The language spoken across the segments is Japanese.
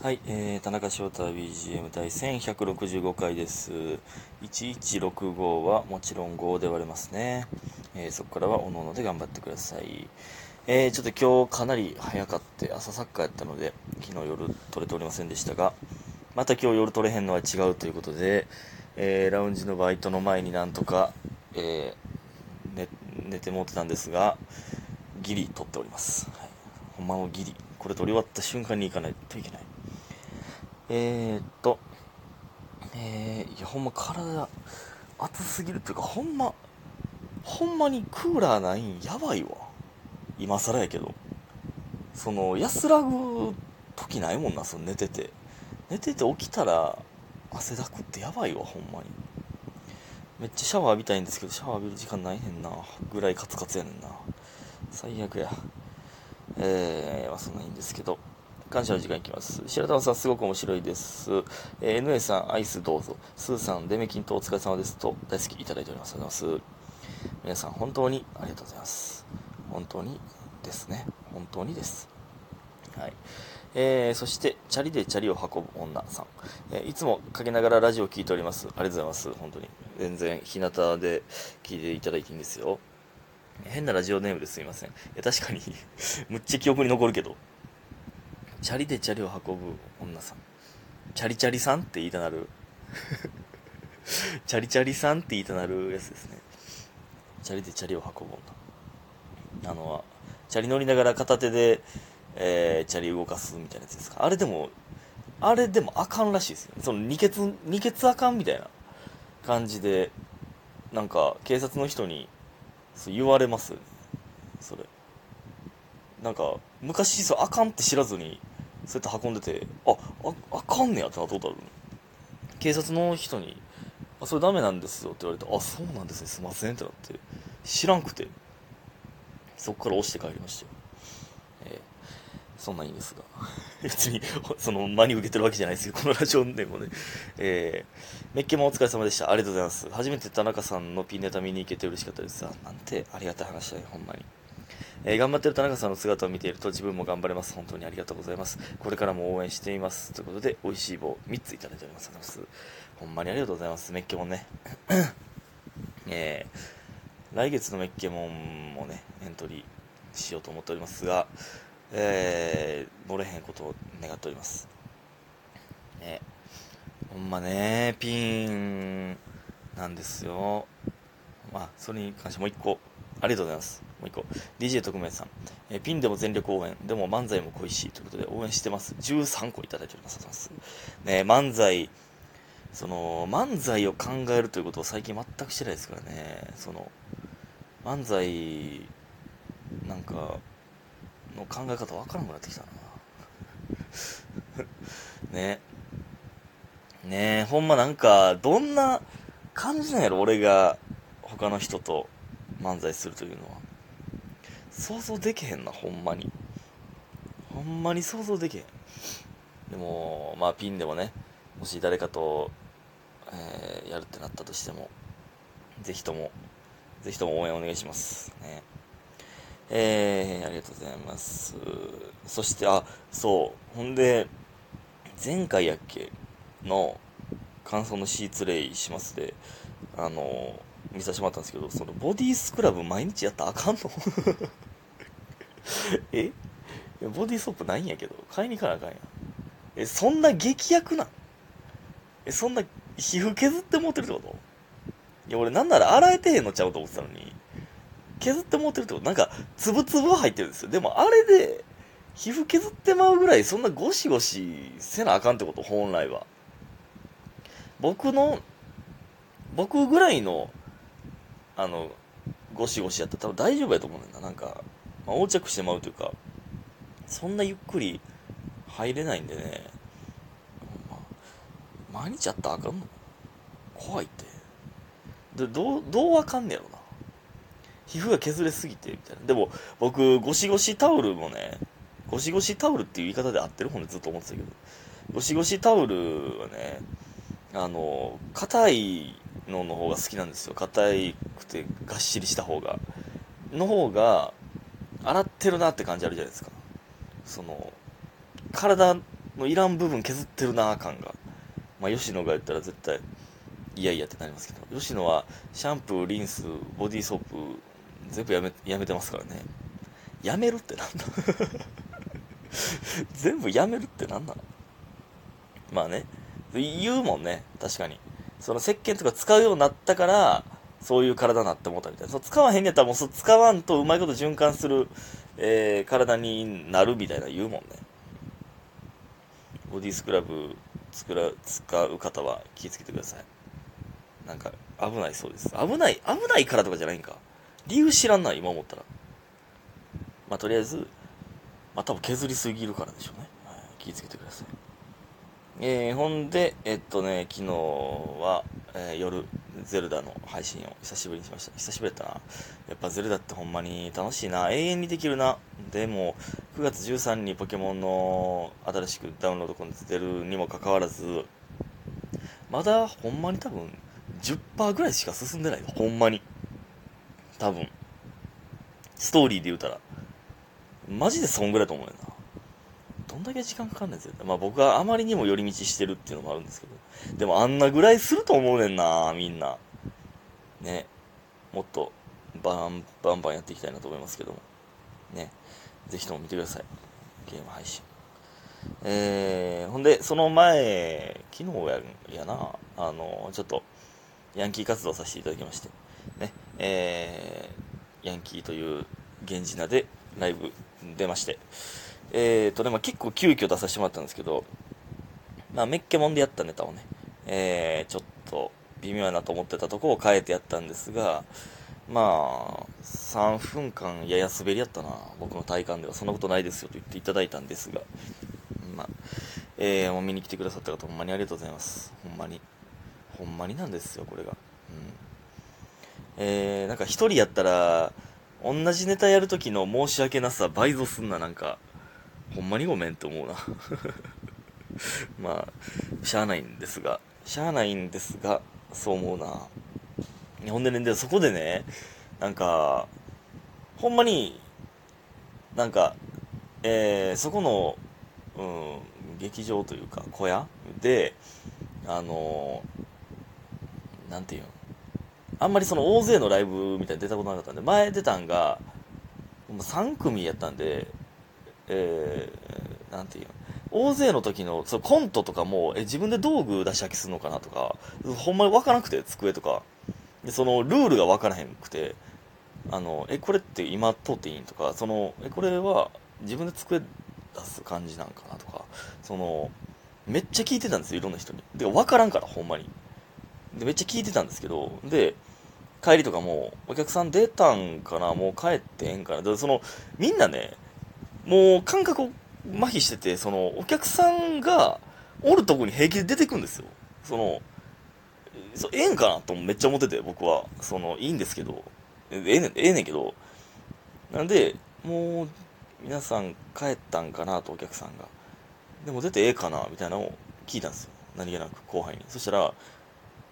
はい、えー、田中翔太 BGM 第1165回です。1165はもちろん5で割れますね。えーそこからはおのので頑張ってください。えー、ちょっと今日かなり早かって朝サッカーやったので、昨日夜撮れておりませんでしたが、また今日夜撮れへんのは違うということで、えー、ラウンジのバイトの前になんとか、えー、寝寝てもってたんですが、ギリ撮っております。はい、ほんまのギリ。これ撮り終わった瞬間に行かないといけない。えー、っと、えー、いや、ほんま体、熱すぎるっていうか、ほんま、ほんまにクーラーないんやばいわ。今更やけど。その、安らぐ時ないもんな、その寝てて。寝てて起きたら、汗だくってやばいわ、ほんまに。めっちゃシャワー浴びたいんですけど、シャワー浴びる時間ないねんな。ぐらいカツカツやねんな。最悪や。えー、まあそんなんいいんですけど。感謝の時間いきます。白玉さん、すごく面白いです。えー、NA さん、アイスどうぞ。スーさん、デメキンとお疲れ様ですと、大好きいただいております。ありがとうございます。皆さん、本当にありがとうございます。本当にですね。本当にです。はい。えー、そして、チャリでチャリを運ぶ女さん。えーいつもかけながらラジオを聞いております。ありがとうございます。本当に。全然、日向で聞いていただいていいんですよ。変なラジオネームですいません。いや、確かに、むっちゃ記憶に残るけど。チャリでチャリを運ぶ女さん。チャリチャリさんって言いたなる。チャリチャリさんって言いたなるやつですね。チャリでチャリを運ぶ女。あの、チャリ乗りながら片手で、えー、チャリ動かすみたいなやつですか。あれでも、あれでもあかんらしいですよ。その二血、二血あかんみたいな感じで、なんか警察の人にそう言われますね。それ。なんか、昔、そう、あかんって知らずに、そうやって運んでて、あ、あ、あかんねやってなったことある警察の人に、あ、それダメなんですよって言われて、あ、そうなんですね、すいませんってなって、知らんくて、そこから押して帰りましたよ。えーそんなんいいんですが。別に、その、真に受けてるわけじゃないですけど、このラジオでもね。えー、メッケもお疲れ様でした。ありがとうございます。初めて田中さんのピンネタ見に行けて嬉しかったです。あなんてありがたい話だね、ほんまに。えー頑張ってる田中さんの姿を見ていると自分も頑張れます。本当にありがとうございます。これからも応援しています。ということで、美味しい棒3ついただいております。ありがとうございます。ほんまにありがとうございます。メッケモンね。えー来月のメッケモンもね、エントリーしようと思っておりますが、えー、漏れへんことを願っております。ね、ほんまね、ピンなんですよ。まあ、それに関してもう一個、ありがとうございます。もう一個。DJ 特命さん。えーピンでも全力応援。でも漫才も恋しい。ということで応援してます。13個いただいております。ね、漫才、その、漫才を考えるということを最近全くしてないですからね。その、漫才、なんか、の考え方わからなくなってきたな。ね。ねえ、ほんまなんか、どんな感じなんやろ、俺が他の人と漫才するというのは。想像できへんな、ほんまに。ほんまに想像できへん。でも、まあ、ピンでもね、もし誰かと、えーやるってなったとしても、ぜひとも、ぜひとも応援お願いします。ね。えー、ありがとうございます。そして、あ、そう。ほんで、前回やっけの感想のシーツレイしますで、あの、見させてもらったんですけど、そのボディスクラブ毎日やったらあかんの？え？いやボディーソープないんやけど、買いに行かなあかんやん。え、そんな劇薬なん？え、そんな皮膚削って持ってるってこと？いや、俺なんなら洗えてへんのちゃうと思ってたのに、削って持ってるってこと？なんか、つぶつぶは入ってるんですよ。でもあれで、皮膚削ってまうぐらい、そんなゴシゴシせなあかんってこと？本来は。僕の、僕ぐらいの、あの、ゴシゴシやったら多分大丈夫やと思うんだ。なんか、まあ、横着してまうというか、そんなゆっくり入れないんでね、まあ毎日やったらあかんの？怖いって。で、どう、どうわかんねやろな。皮膚が削れすぎて、みたいな。でも、僕、ゴシゴシタオルもね、ゴシゴシタオルっていう言い方で合ってる？ほんでずっと思ってたけど、ゴシゴシタオルはね、あの、硬いのの方が好きなんですよ。硬くてがっしりした方が。の方が、洗ってるなって感じあるじゃないですか。その、体のいらん部分削ってるな感が。まあ、吉野が言ったら絶対、いやいやってなりますけど、吉野はシャンプー、リンス、ボディーソープ、全部やめ、やめてますからね。やめるってなんだ？全部やめるってなんなのまあね、言うもんね、確かに。その石鹸とか使うようになったから、そういう体になって思ったみたいな。そう使わへんやったらもうそう使わんとうまいこと循環する、えー、体になるみたいな言うもんね。ボディスクラブ作ら使う方は気をつけてください。なんか危ないそうです。危ない、危ないからとかじゃないんか。理由知らんない、今思ったら。まあとりあえず、まあ多分削りすぎるからでしょうね。はい、気をつけてください。えー、ほんで、えっとね、昨日は、えー、夜、ゼルダの配信を久しぶりにしました。久しぶりだったな。やっぱゼルダってほんまに楽しいな。永遠にできるな。でも、9月13日にポケモンの新しくダウンロードコンテンツ出るにもかかわらず、まだほんまに多分10%ぐらいしか進んでないよほんまに。多分。ストーリーで言うたら。マジでそんぐらいと思うよな。んだけ時間かかんないですよ。まあ僕はあまりにも寄り道してるっていうのもあるんですけど。でもあんなぐらいすると思うねんな、みんな。ね。もっとバンバンバンやっていきたいなと思いますけども。ね。ぜひとも見てください。ゲーム配信。えー、ほんで、その前、昨日ややな、あの、ちょっと、ヤンキー活動させていただきまして、ね、えー、ヤンキーという源氏名でライブ出まして、えーと、でも結構急遽出させてもらったんですけど、まあ、メッケモンでやったネタをね、えー、ちょっと微妙やなと思ってたとこを変えてやったんですが、まあ、3分間やや滑りやったな、僕の体感では。そんなことないですよと言っていただいたんですが、まあ、えー、もう見に来てくださった方、ほんまにありがとうございます。ほんまに。ほんまになんですよ、これが。うん。えー、なんか一人やったら、同じネタやるときの申し訳なさ倍増すんな、なんか。ほんまにごめんって思うな。まあ、しゃあないんですが、しゃあないんですが、そう思うな。ほんでね、でそこでね、なんか、ほんまに、なんか、えー、そこの、うん、劇場というか、小屋で、あのー、なんていうの、あんまりその大勢のライブみたいに出たことなかったんで、前出たんが、3組やったんで、えー、なんていう大勢の時のそのコントとかもえ自分で道具出し飽きするのかなとかほんまに分からなくて机とか。でそのルールが分からへんくてあのえこれって今通っていいんとかそのえこれは自分で机出す感じなんかなとかそのめっちゃ聞いてたんですよいろんな人に。で分からんからほんまに。でめっちゃ聞いてたんですけどで帰りとかもお客さん出たんかなもう帰ってええんかな。でそのみんなねもう感覚を麻痺してて、その、お客さんがおるとこに平気で出てくんですよ。その、そええんかなとめっちゃ思ってて、僕は。その、いいんですけど、ええねん、ええねんけど、なんで、もう、皆さん帰ったんかなと、お客さんが。でも出てええかなみたいなのを聞いたんですよ。何気なく、後輩に。そしたら、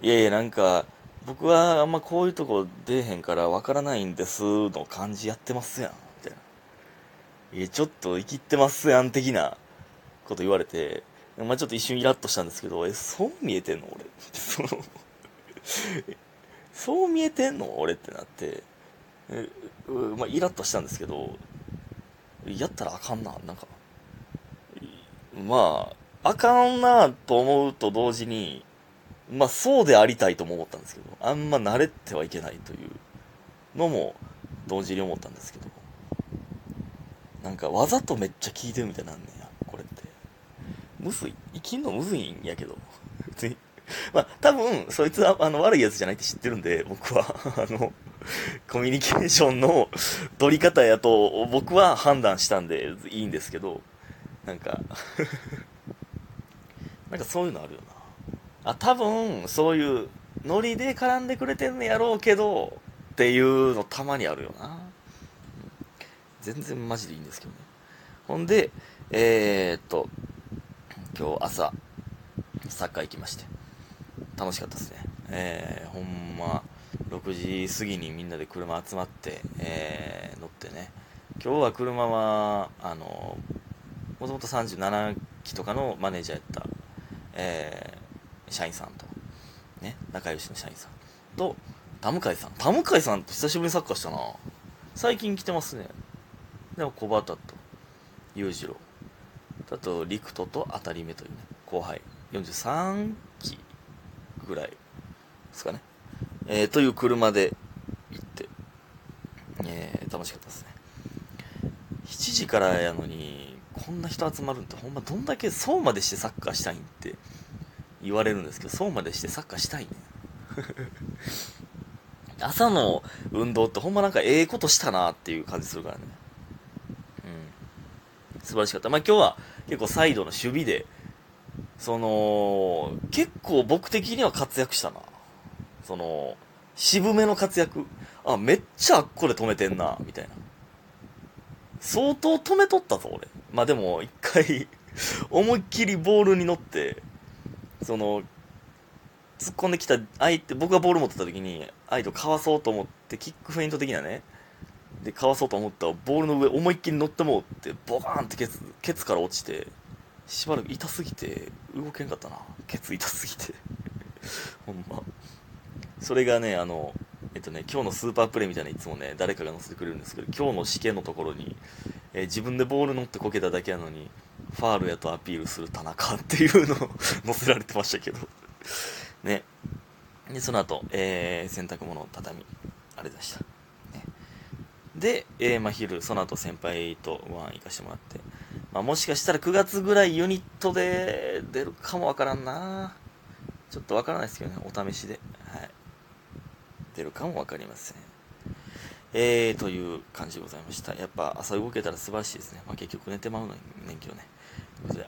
いやいや、なんか、僕はあんまこういうとこ出えへんからわからないんですの感じやってますやん。え、ちょっと生きってますやん、的なこと言われて、まあちょっと一瞬イラッとしたんですけど、え、そう見えてんの俺？そのそう見えてんの？俺ってなって、え、まあイラッとしたんですけど、やったらあかんな、なんか。まあ、あかんなと思うと同時に、まあそうでありたいとも思ったんですけど、あんま慣れてはいけないというのも同時に思ったんですけど、なんかわざとめっちゃ聞いてるみたいなんねや、これって。むずい。生きんのむずいんやけど。別に。まあ、多分、そいつは、あの、悪いやつじゃないって知ってるんで、僕は、あの、コミュニケーションの取り方やと、僕は判断したんで、いいんですけど、なんか なんかそういうのあるよな。あ、多分、そういう、ノリで絡んでくれてんねやろうけど、っていうのたまにあるよな。全然マジでいいんですけどね。ほんで、えー、っと、今日朝、サッカー行きまして、楽しかったですね。えー、ほんま、6時過ぎにみんなで車集まって、えー、乗ってね、今日は車は、あの、もともと37期とかのマネージャーやった、えー、社員さんと、ね、仲良しの社員さんと、田向さん。田向さんと久しぶりにサッカーしたな。最近来てますね。でも小畑と裕次郎。あと、陸斗と当たり目というね、後輩。43期ぐらいですかね。えー、という車で行って、えー、楽しかったですね。7時からやのに、こんな人集まるんって、ほんまどんだけそうまでしてサッカーしたいんって言われるんですけど、そうまでしてサッカーしたいね。朝の運動ってほんまなんかええことしたなっていう感じするからね。素晴らしかった。まあ今日は結構サイドの守備で、その、結構僕的には活躍したな。その、渋めの活躍。あ、めっちゃあっこで止めてんな、みたいな。相当止めとったぞ、俺。まあでも、一回 思いっきりボールに乗って、その、突っ込んできた相手、僕がボール持ってた時に、相手をかわそうと思って、キックフェイント的なね、で、かわそうと思ったら、ボールの上思いっきり乗ってもうって、ボカーンってケツ、ケツから落ちて、しばらく痛すぎて、動けんかったな。ケツ痛すぎて。ほんま。それがね、あの、えっとね、今日のスーパープレイみたいないつもね、誰かが載せてくれるんですけど、今日の試験のところに、えー、自分でボール乗ってこけただけなのに、ファールやとアピールする田中っていうのを 載せられてましたけどね。で、その後、えー、洗濯物を畳み、あれでした。で、えー、まあ、昼、その後先輩とご飯行かしてもらって、まあ、もしかしたら9月ぐらいユニットで出るかもわからんなちょっとわからないですけどね、お試しで。はい。出るかもわかりません。えー、という感じでございました。やっぱ朝動けたら素晴らしいですね。まあ、結局寝てまうのに、年季をね。ということで、